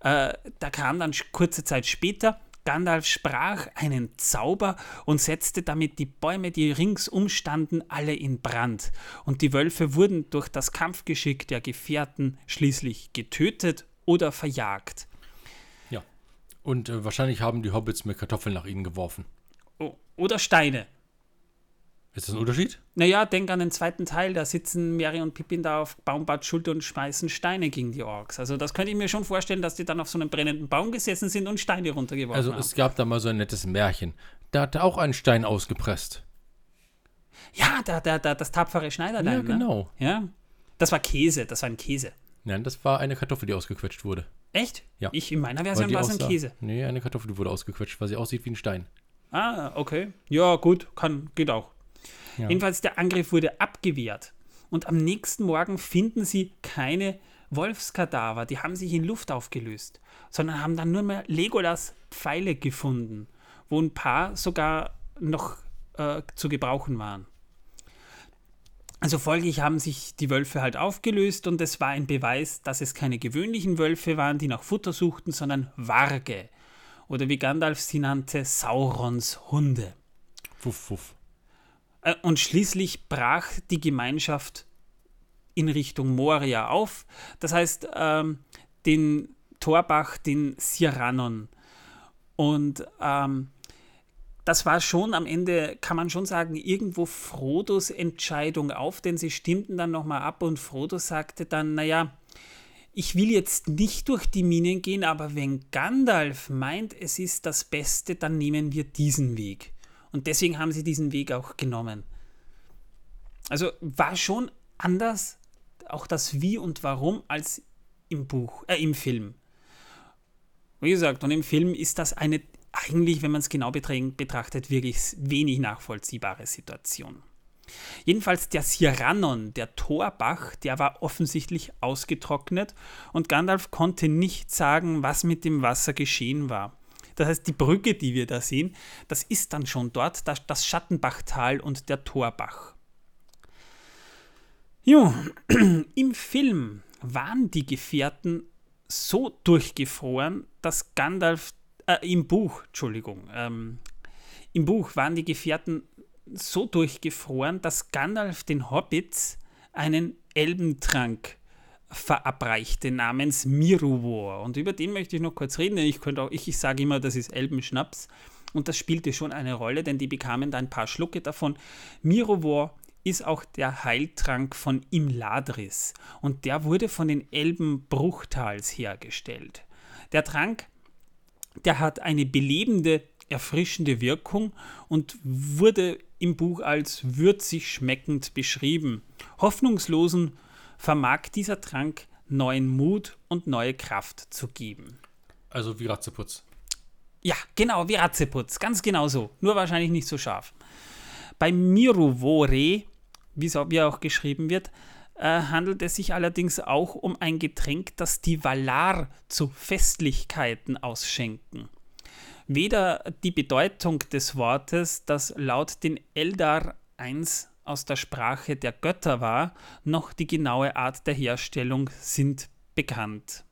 Äh, da kam dann kurze Zeit später, Gandalf sprach einen Zauber und setzte damit die Bäume, die ringsum standen, alle in Brand. Und die Wölfe wurden durch das Kampfgeschick der Gefährten schließlich getötet oder verjagt. Ja. Und äh, wahrscheinlich haben die Hobbits mit Kartoffeln nach ihnen geworfen. O oder Steine. Ist das ein Unterschied? Naja, denk an den zweiten Teil, da sitzen Mary und Pippin da auf Baumbarts Schulter und schmeißen Steine gegen die Orks. Also das könnte ich mir schon vorstellen, dass die dann auf so einem brennenden Baum gesessen sind und Steine runtergeworfen also haben. Also es gab da mal so ein nettes Märchen. Da hat er auch einen Stein ausgepresst. Ja, da, da, da, das tapfere Schneiderlein. Ja, genau. Ne? Ja, das war Käse, das war ein Käse. Nein, das war eine Kartoffel, die ausgequetscht wurde. Echt? Ja. Ich, in meiner Version war es ein Käse. Nee, eine Kartoffel, die wurde ausgequetscht, weil sie aussieht wie ein Stein. Ah, okay. Ja, gut, kann, geht auch. Ja. Jedenfalls, der Angriff wurde abgewehrt. Und am nächsten Morgen finden sie keine Wolfskadaver, die haben sich in Luft aufgelöst, sondern haben dann nur mehr Legolas Pfeile gefunden, wo ein paar sogar noch äh, zu gebrauchen waren. Also folglich haben sich die Wölfe halt aufgelöst und es war ein Beweis, dass es keine gewöhnlichen Wölfe waren, die nach Futter suchten, sondern Warge. Oder wie Gandalf sie nannte, Saurons Hunde. Wuff, wuff. Äh, und schließlich brach die Gemeinschaft in Richtung Moria auf. Das heißt, ähm, den Torbach, den Siranon. Und ähm, das war schon am Ende, kann man schon sagen, irgendwo Frodos Entscheidung auf, denn sie stimmten dann nochmal ab und Frodo sagte dann, naja, ich will jetzt nicht durch die Minen gehen, aber wenn Gandalf meint, es ist das Beste, dann nehmen wir diesen Weg. Und deswegen haben sie diesen Weg auch genommen. Also war schon anders, auch das Wie und Warum, als im Buch, äh, im Film. Wie gesagt, und im Film ist das eine eigentlich, wenn man es genau betrachtet, wirklich wenig nachvollziehbare Situation. Jedenfalls der Sirannon, der Torbach, der war offensichtlich ausgetrocknet und Gandalf konnte nicht sagen, was mit dem Wasser geschehen war. Das heißt, die Brücke, die wir da sehen, das ist dann schon dort, das, das Schattenbachtal und der Torbach. Jo, im Film waren die Gefährten so durchgefroren, dass Gandalf, äh, im Buch, Entschuldigung, ähm, im Buch waren die Gefährten so durchgefroren, dass Gandalf den Hobbits einen Elbentrank verabreichte namens Miruvor. Und über den möchte ich noch kurz reden, denn ich könnte auch, ich, ich sage immer, das ist Elbenschnaps. Und das spielte schon eine Rolle, denn die bekamen da ein paar Schlucke davon. Miruvor ist auch der Heiltrank von Imladris und der wurde von den Elben Bruchtals hergestellt. Der Trank, der hat eine belebende, erfrischende Wirkung und wurde im Buch als würzig schmeckend beschrieben. Hoffnungslosen vermag dieser Trank neuen Mut und neue Kraft zu geben. Also wie Ratzeputz. Ja, genau, wie Ratzeputz, ganz genau so, nur wahrscheinlich nicht so scharf. Bei Miruvore, wie er auch geschrieben wird, äh, handelt es sich allerdings auch um ein Getränk, das die Valar zu Festlichkeiten ausschenken. Weder die Bedeutung des Wortes, das laut den Eldar 1 aus der Sprache der Götter war, noch die genaue Art der Herstellung sind bekannt.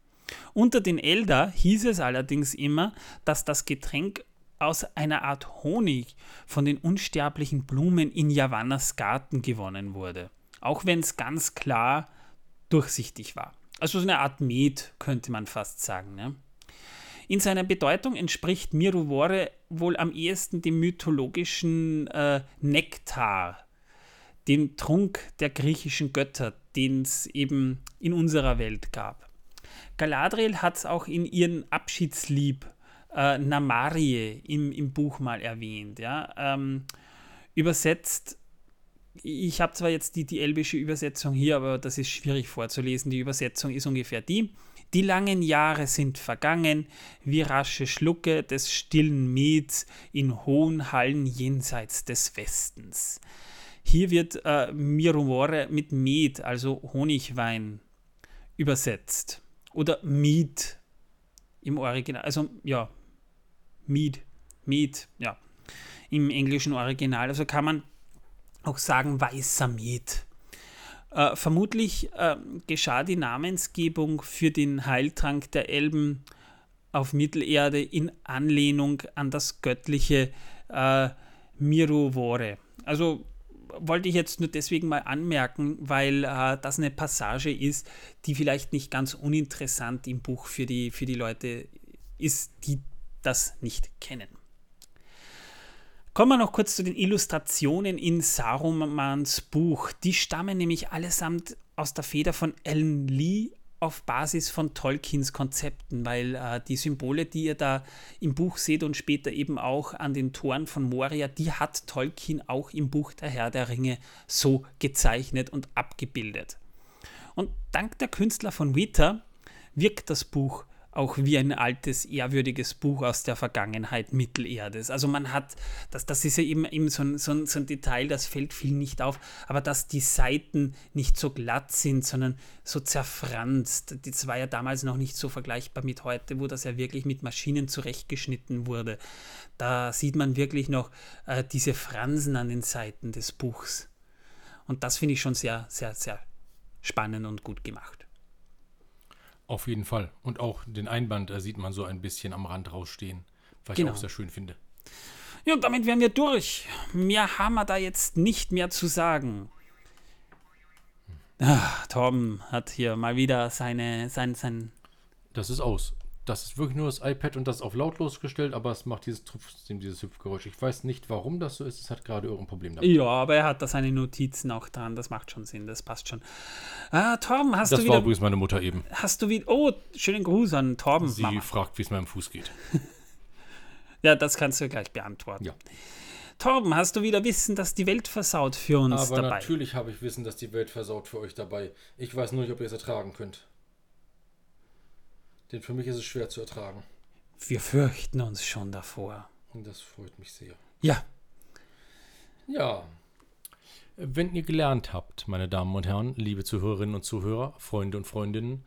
Unter den Elder hieß es allerdings immer, dass das Getränk aus einer Art Honig von den unsterblichen Blumen in Yavannas Garten gewonnen wurde, auch wenn es ganz klar durchsichtig war. Also so eine Art Met, könnte man fast sagen. Ne? In seiner Bedeutung entspricht Miruvore wohl am ehesten dem mythologischen äh, Nektar, dem Trunk der griechischen Götter, den es eben in unserer Welt gab. Galadriel hat es auch in ihrem Abschiedslieb äh, Namarie im, im Buch mal erwähnt. Ja? Ähm, übersetzt, ich habe zwar jetzt die, die elbische Übersetzung hier, aber das ist schwierig vorzulesen. Die Übersetzung ist ungefähr die. Die langen Jahre sind vergangen, wie rasche Schlucke des stillen Mets in hohen Hallen jenseits des Westens. Hier wird äh, Mirumore mit Met, also Honigwein, übersetzt. Oder Mead im Original. Also ja, Mead, Mead, ja, im englischen Original. Also kann man auch sagen weißer Mead. Äh, vermutlich äh, geschah die Namensgebung für den Heiltrank der Elben auf Mittelerde in Anlehnung an das göttliche äh, Miruvore. Also wollte ich jetzt nur deswegen mal anmerken, weil äh, das eine Passage ist, die vielleicht nicht ganz uninteressant im Buch für die, für die Leute ist, die das nicht kennen. Kommen wir noch kurz zu den Illustrationen in Sarumans Buch. Die stammen nämlich allesamt aus der Feder von Alan Lee auf Basis von Tolkiens Konzepten, weil äh, die Symbole, die ihr da im Buch seht und später eben auch an den Toren von Moria, die hat Tolkien auch im Buch Der Herr der Ringe so gezeichnet und abgebildet. Und dank der Künstler von Weta wirkt das Buch auch wie ein altes, ehrwürdiges Buch aus der Vergangenheit Mittelerdes. Also man hat, das, das ist ja eben, eben so, ein, so, ein, so ein Detail, das fällt viel nicht auf, aber dass die Seiten nicht so glatt sind, sondern so zerfranst. Das war ja damals noch nicht so vergleichbar mit heute, wo das ja wirklich mit Maschinen zurechtgeschnitten wurde. Da sieht man wirklich noch äh, diese Fransen an den Seiten des Buchs. Und das finde ich schon sehr, sehr, sehr spannend und gut gemacht. Auf jeden Fall. Und auch den Einband da sieht man so ein bisschen am Rand rausstehen, was genau. ich auch sehr schön finde. Ja, und damit wären wir durch. Mehr haben wir da jetzt nicht mehr zu sagen. Ach, Torben hat hier mal wieder seine, sein, sein. Das ist aus das ist wirklich nur das iPad und das auf lautlos gestellt, aber es macht dieses trotzdem dieses Hüpfgeräusch. Ich weiß nicht, warum das so ist. Es hat gerade irgendein Problem damit. Ja, aber er hat da seine Notizen auch dran. Das macht schon Sinn. Das passt schon. Ah, Torben, hast das du wieder. Das war übrigens meine Mutter eben. Hast du wieder. Oh, schönen Gruß an Torben. Sie Mama. fragt, wie es meinem Fuß geht. ja, das kannst du gleich beantworten. Ja. Torben, hast du wieder Wissen, dass die Welt versaut für uns Aber dabei? natürlich habe ich Wissen, dass die Welt versaut für euch dabei. Ich weiß nur nicht, ob ihr es ertragen könnt. Denn für mich ist es schwer zu ertragen. Wir fürchten uns schon davor. Und das freut mich sehr. Ja. Ja. Wenn ihr gelernt habt, meine Damen und Herren, liebe Zuhörerinnen und Zuhörer, Freunde und Freundinnen,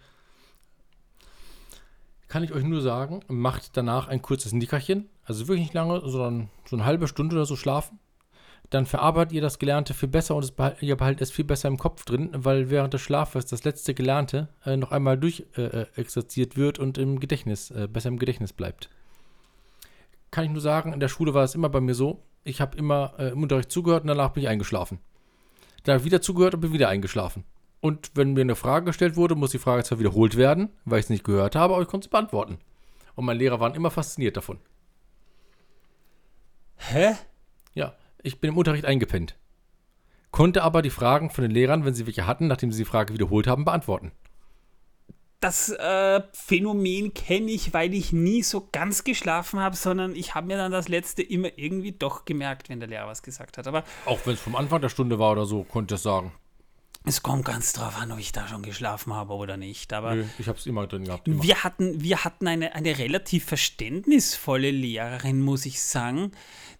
kann ich euch nur sagen, macht danach ein kurzes Nickerchen. Also wirklich nicht lange, sondern so eine halbe Stunde oder so schlafen dann verarbeitet ihr das Gelernte viel besser und behalt, ihr behaltet es viel besser im Kopf drin, weil während des Schlafes das letzte Gelernte äh, noch einmal durchexerziert äh, wird und im Gedächtnis, äh, besser im Gedächtnis bleibt. Kann ich nur sagen, in der Schule war es immer bei mir so, ich habe immer äh, im Unterricht zugehört und danach bin ich eingeschlafen. Dann habe ich wieder zugehört und bin wieder eingeschlafen. Und wenn mir eine Frage gestellt wurde, muss die Frage zwar wiederholt werden, weil ich es nicht gehört habe, aber ich konnte es beantworten. Und meine Lehrer waren immer fasziniert davon. Hä? Ja, ich bin im Unterricht eingepennt. Konnte aber die Fragen von den Lehrern, wenn sie welche hatten, nachdem sie die Frage wiederholt haben, beantworten. Das äh, Phänomen kenne ich, weil ich nie so ganz geschlafen habe, sondern ich habe mir dann das letzte immer irgendwie doch gemerkt, wenn der Lehrer was gesagt hat. Aber auch wenn es vom Anfang der Stunde war oder so, konnte ich das sagen. Es kommt ganz drauf an, ob ich da schon geschlafen habe oder nicht. Aber Nö, ich habe es immer drin gehabt. Immer. Wir hatten, wir hatten eine, eine relativ verständnisvolle Lehrerin, muss ich sagen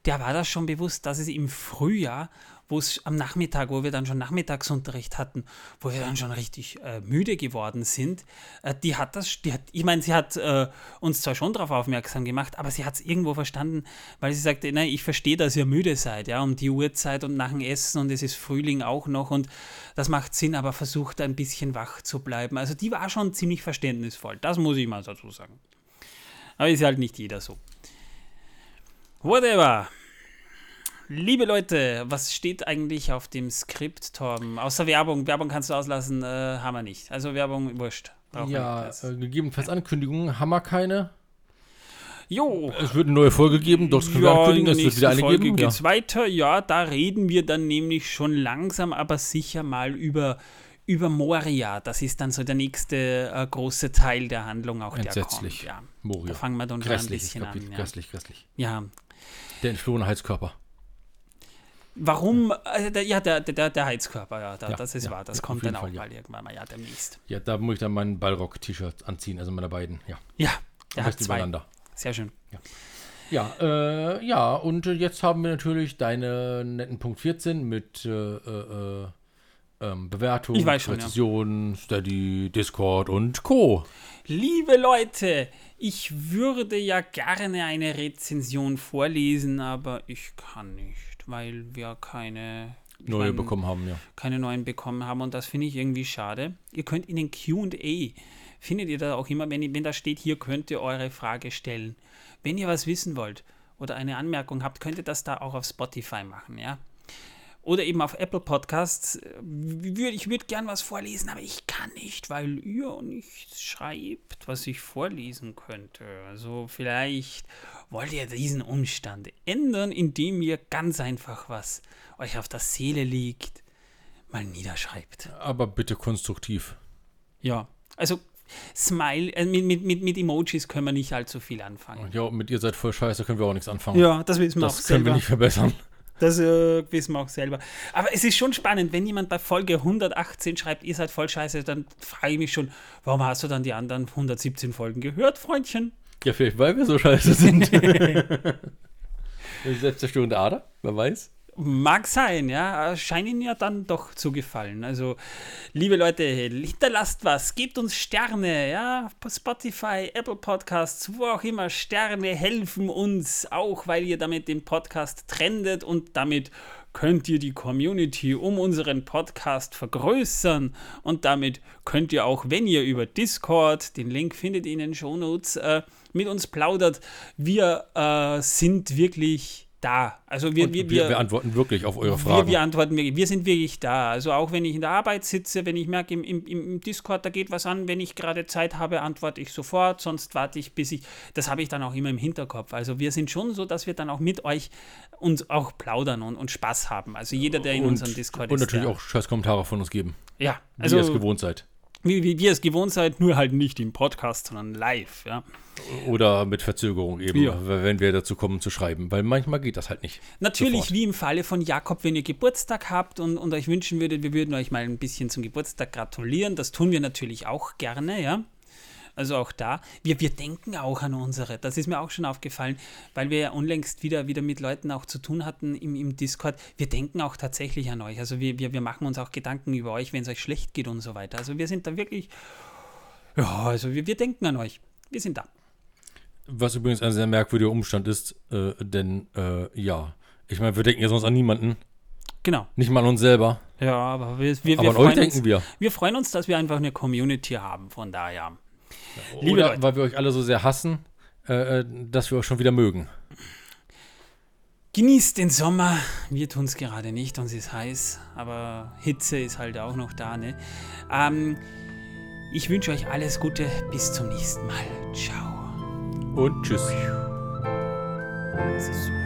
der war das schon bewusst, dass es im Frühjahr, wo es am Nachmittag, wo wir dann schon Nachmittagsunterricht hatten, wo wir dann schon richtig äh, müde geworden sind, äh, die hat das, die hat, ich meine, sie hat äh, uns zwar schon darauf aufmerksam gemacht, aber sie hat es irgendwo verstanden, weil sie sagte, nein, ich verstehe, dass ihr müde seid, ja, um die Uhrzeit und nach dem Essen und es ist Frühling auch noch und das macht Sinn, aber versucht ein bisschen wach zu bleiben. Also die war schon ziemlich verständnisvoll, das muss ich mal dazu sagen. Aber ist halt nicht jeder so. Whatever. Liebe Leute, was steht eigentlich auf dem Skript, Torben? Außer Werbung. Werbung kannst du auslassen, äh, haben wir nicht. Also Werbung, wurscht. ja, äh, gegebenenfalls Ankündigungen haben wir keine. Jo. Es wird eine neue Folge geben, doch können ja, wir ankündigen, es wird wieder eine Folge geben. geht's ja. weiter, ja, da reden wir dann nämlich schon langsam, aber sicher mal über über Moria. Das ist dann so der nächste äh, große Teil der Handlung auch. Entsetzlich. Der kommt, ja. Moria. Da fangen wir dann ein bisschen Kapitel. an. Ja. Grässlich, grässlich. Ja. Der entflohene Heizkörper. Warum? Äh, ja, der, der, der Heizkörper, ja, da, ja das ist ja, wahr. Das kommt dann auch Fall, mal irgendwann mal, ja, demnächst. Ja, da muss ich dann mein Ballrock-T-Shirt anziehen, also meine beiden, ja. Ja, der hat zwei. Sehr schön. Ja. Ja, äh, ja, und jetzt haben wir natürlich deine netten Punkt 14 mit äh, äh, ähm, Bewertung, schon, Präzision, ja. Steady, Discord und Co. Liebe Leute, ich würde ja gerne eine Rezension vorlesen, aber ich kann nicht, weil wir keine neue meine, bekommen haben, ja. keine neuen bekommen haben und das finde ich irgendwie schade. Ihr könnt in den Q&A, findet ihr da auch immer, wenn, wenn da steht, hier könnt ihr eure Frage stellen. Wenn ihr was wissen wollt oder eine Anmerkung habt, könnt ihr das da auch auf Spotify machen, ja. Oder eben auf Apple Podcasts. Ich würde gern was vorlesen, aber ich kann nicht, weil ihr nichts schreibt, was ich vorlesen könnte. Also vielleicht wollt ihr diesen Umstand ändern, indem ihr ganz einfach was euch auf der Seele liegt, mal niederschreibt. Aber bitte konstruktiv. Ja, also Smile, äh, mit, mit, mit, mit Emojis können wir nicht allzu viel anfangen. Ja, mit ihr seid voll scheiße, können wir auch nichts anfangen. Ja, das wissen wir das können selber. wir nicht verbessern. Das äh, wissen wir auch selber. Aber es ist schon spannend, wenn jemand bei Folge 118 schreibt, ihr seid voll scheiße, dann frage ich mich schon, warum hast du dann die anderen 117 Folgen gehört, Freundchen? Ja, vielleicht weil wir so scheiße sind. Selbstzerstörende Ader, wer weiß. Mag sein, ja. Scheint Ihnen ja dann doch zu gefallen. Also, liebe Leute, hinterlasst was, gebt uns Sterne, ja. Spotify, Apple Podcasts, wo auch immer. Sterne helfen uns auch, weil ihr damit den Podcast trendet und damit könnt ihr die Community um unseren Podcast vergrößern und damit könnt ihr auch, wenn ihr über Discord, den Link findet ihr in den Shownotes, äh, mit uns plaudert. Wir äh, sind wirklich da. Also wir, Und wir, wir, wir antworten wirklich auf eure wir, Fragen. wir antworten wirklich. Wir sind wirklich da. Also auch wenn ich in der Arbeit sitze, wenn ich merke, im, im, im Discord, da geht was an, wenn ich gerade Zeit habe, antworte ich sofort, sonst warte ich, bis ich. Das habe ich dann auch immer im Hinterkopf. Also wir sind schon so, dass wir dann auch mit euch uns auch plaudern und, und Spaß haben. Also jeder, der in und, unserem Discord und ist. natürlich der, auch scheiß Kommentare von uns geben. Ja, Wie also ihr es gewohnt seid. Wie, wie wir es gewohnt seid, nur halt nicht im Podcast, sondern live. Ja. Oder mit Verzögerung eben, Ja. wenn wir dazu kommen zu schreiben. Weil manchmal geht das halt nicht. Natürlich, Sofort. wie im Falle von Jakob, wenn ihr Geburtstag habt und, und euch wünschen würdet, wir würden euch mal ein bisschen zum Geburtstag gratulieren. Das tun wir natürlich auch gerne, ja. Also auch da. Wir, wir denken auch an unsere. Das ist mir auch schon aufgefallen, weil wir ja unlängst wieder, wieder mit Leuten auch zu tun hatten im, im Discord. Wir denken auch tatsächlich an euch. Also wir, wir, wir machen uns auch Gedanken über euch, wenn es euch schlecht geht und so weiter. Also wir sind da wirklich. Ja, also wir, wir denken an euch. Wir sind da. Was übrigens ein sehr merkwürdiger Umstand ist, äh, denn äh, ja, ich meine, wir denken ja sonst an niemanden. Genau. Nicht mal an uns selber. Ja, aber wir, wir, Aber wir an euch freuen denken uns, wir. Wir freuen uns, dass wir einfach eine Community haben. Von daher. Liebe Oder Leute. weil wir euch alle so sehr hassen, äh, äh, dass wir euch schon wieder mögen. Genießt den Sommer. Wir tun es gerade nicht, uns ist heiß, aber Hitze ist halt auch noch da. Ne? Ähm, ich wünsche euch alles Gute. Bis zum nächsten Mal. Ciao. Und tschüss. Das ist so.